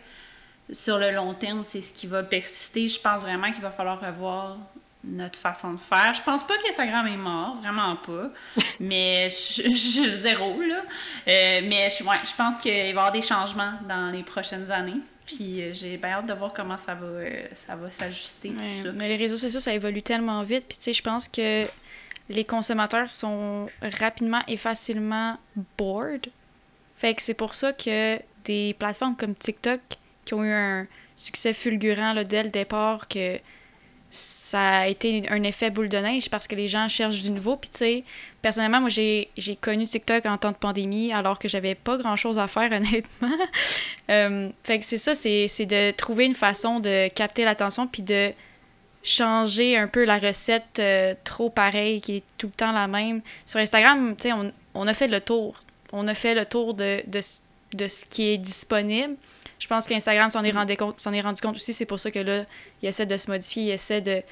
sur le long terme, c'est ce qui va persister. Je pense vraiment qu'il va falloir revoir notre façon de faire. Je pense pas qu'Instagram est mort, vraiment pas. <laughs> mais je, zéro, là. Euh, mais je, ouais, je pense qu'il va y avoir des changements dans les prochaines années. Puis euh, j'ai bien hâte de voir comment ça va, euh, ça va s'ajuster. mais les réseaux sociaux, ça évolue tellement vite. Puis tu sais, je pense que les consommateurs sont rapidement et facilement bored. Fait que c'est pour ça que des plateformes comme TikTok, qui ont eu un succès fulgurant là, dès le départ, que ça a été un effet boule de neige parce que les gens cherchent du nouveau. Puis, personnellement, moi, j'ai connu TikTok en temps de pandémie alors que j'avais pas grand chose à faire, <laughs> honnêtement. Euh, fait que c'est ça, c'est de trouver une façon de capter l'attention puis de changer un peu la recette euh, trop pareille qui est tout le temps la même. Sur Instagram, tu on, on, a fait le tour. On a fait le tour de, de ce qui est disponible. Je pense qu'Instagram s'en est, rendu compte, s'en est rendu compte aussi. C'est pour ça que là, il essaie de se modifier, il essaie de,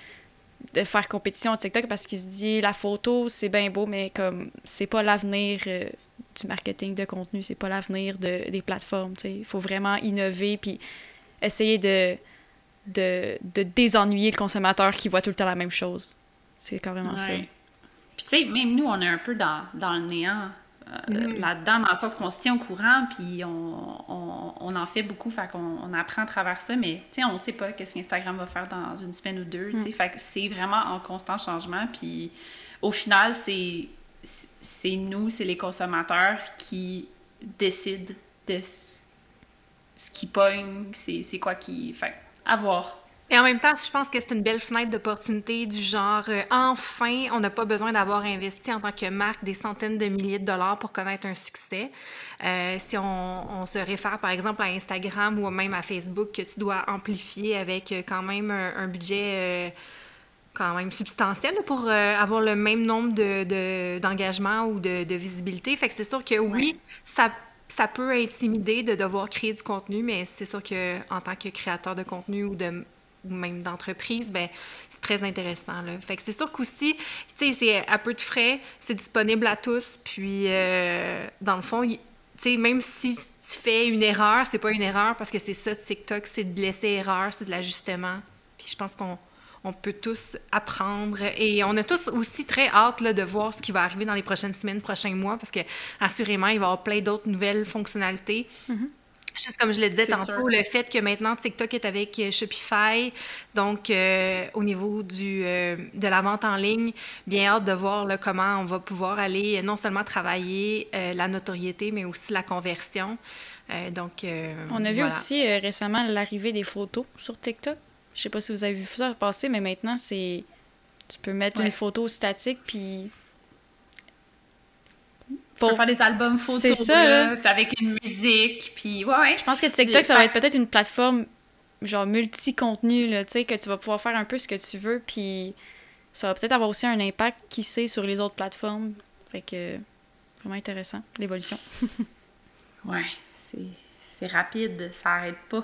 de faire compétition à TikTok parce qu'il se dit la photo, c'est bien beau, mais comme c'est pas l'avenir euh, du marketing de contenu, c'est pas l'avenir de, des plateformes. Il faut vraiment innover puis essayer de, de, de, désennuyer le consommateur qui voit tout le temps la même chose. C'est carrément ça. Puis tu sais, même nous, on est un peu dans, dans le néant mm-hmm. là-dedans, dans le sens qu'on se tient au courant, puis on, on, en fait beaucoup, fait qu'on on apprend à travers ça, mais on ne sait pas qu'est-ce qu'Instagram va faire dans une semaine ou deux, mm. fait que c'est vraiment en constant changement, puis au final, c'est, c'est nous, c'est les consommateurs qui décident de ce qui pogne, c'est, c'est quoi qui... Fait à voir. Et en même temps, je pense que c'est une belle fenêtre d'opportunité du genre, euh, enfin, on n'a pas besoin d'avoir investi en tant que marque des centaines de milliers de dollars pour connaître un succès. Euh, si on, se réfère par exemple à Instagram ou même à Facebook, que tu dois amplifier avec euh, quand même un, budget quand même substantiel pour avoir le même nombre d'engagements de, ou de, de, visibilité. Fait que c'est sûr que oui, ça ça peut intimider de devoir créer du contenu, mais c'est sûr que en tant que créateur de contenu ou de ou même d'entreprise, ben c'est très intéressant. Là. C'est sûr qu'aussi, tu sais, c'est à peu de frais, c'est disponible à tous, puis euh, dans le fond, tu sais, même si tu fais une erreur, c'est pas une erreur parce que c'est ça, TikTok, c'est de laisser erreur, c'est de l'ajustement. Puis je pense qu'on on peut tous apprendre et on a tous aussi très hâte de voir ce qui va arriver dans les prochaines semaines, prochains mois, parce que assurément, il va y avoir plein d'autres nouvelles fonctionnalités. Mm-hmm. Juste comme je le disais tantôt, le fait que maintenant TikTok est avec euh, Shopify, donc euh, au niveau du, euh, de la vente en ligne, bien hâte de voir comment on va pouvoir aller non seulement travailler la notoriété, mais aussi la conversion. donc, on a vu aussi récemment l'arrivée des photos sur TikTok. Je sais pas si vous avez vu ça passer, mais maintenant, c'est tu peux mettre une photo statique, puis Tu peux faire des albums photos C'est ça, là, avec une musique, puis ouais, ouais. Je pense que TikTok, ça va être peut-être une plateforme genre multi-contenu, là, tu sais, que tu vas pouvoir faire un peu ce que tu veux, puis ça va peut-être avoir aussi un impact, qui sait, sur les autres plateformes. Fait que, vraiment intéressant, l'évolution. <laughs> ouais, c'est, c'est rapide, ça arrête pas.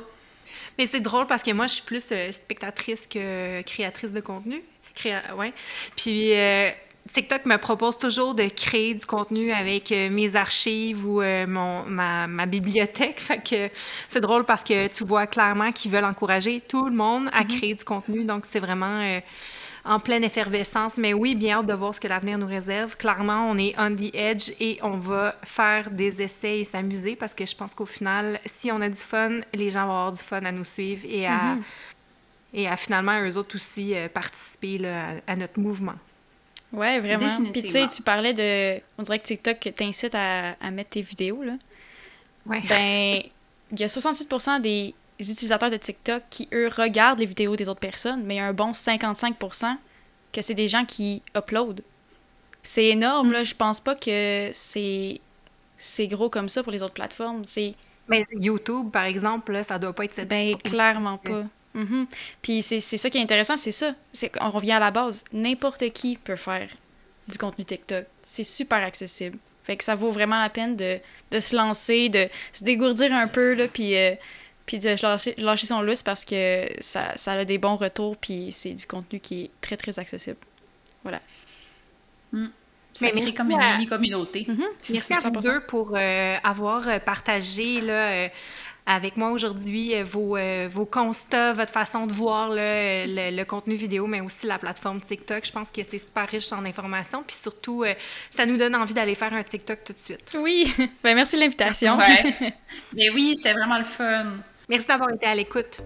Mais c'est drôle parce que moi, je suis plus euh, spectatrice que créatrice de contenu. Créa... Ouais. Puis euh, TikTok me propose toujours de créer du contenu avec euh, mes archives ou mon, ma, ma, bibliothèque. <laughs> Fait que c'est drôle parce que tu vois clairement qu'ils veulent encourager tout le monde à mm-hmm. créer du contenu. Donc, c'est vraiment en pleine effervescence. Mais oui, bien hâte de voir ce que l'avenir nous réserve. Clairement, on est on the edge et on va faire des essais et s'amuser parce que je pense qu'au final, si on a du fun, les gens vont avoir du fun à nous suivre et à, et à finalement, eux autres aussi, euh, participer à, notre mouvement. Ouais, vraiment. Puis tu sais, tu parlais de. On dirait que TikTok t'incite à, à mettre tes vidéos, là. Ouais. Ben, il y a 68 des les utilisateurs de TikTok qui, eux, regardent les vidéos des autres personnes, mais il y a un bon 55% que c'est des gens qui uploadent. C'est énorme, là. Je pense pas que c'est c'est gros comme ça pour les autres plateformes. C'est... Mais YouTube, par exemple, là, ça doit pas être cette... Ben, clairement pas. Mm-hmm. Puis c'est, c'est ça qui est intéressant, c'est ça. C'est qu'on revient à la base. N'importe qui peut faire du contenu TikTok. C'est super accessible. Fait que ça vaut vraiment la peine de, de se lancer, de se dégourdir un peu, là, puis... Euh, puis de lâcher, lâcher son lousse parce que ça, ça a des bons retours, puis c'est du contenu qui est très, très accessible. Voilà. Mm. Ça crée comme une mini-communauté. Mm-hmm. Merci à vous deux pour euh, avoir partagé là, euh, avec moi aujourd'hui vos, vos constats, votre façon de voir le, le, contenu vidéo, mais aussi la plateforme TikTok. Je pense que c'est super riche en informations. Puis surtout, ça nous donne envie d'aller faire un TikTok tout de suite. Oui, ben, merci de l'invitation. Ouais. <laughs> mais oui, c'était vraiment le fun. Merci d'avoir été à l'écoute.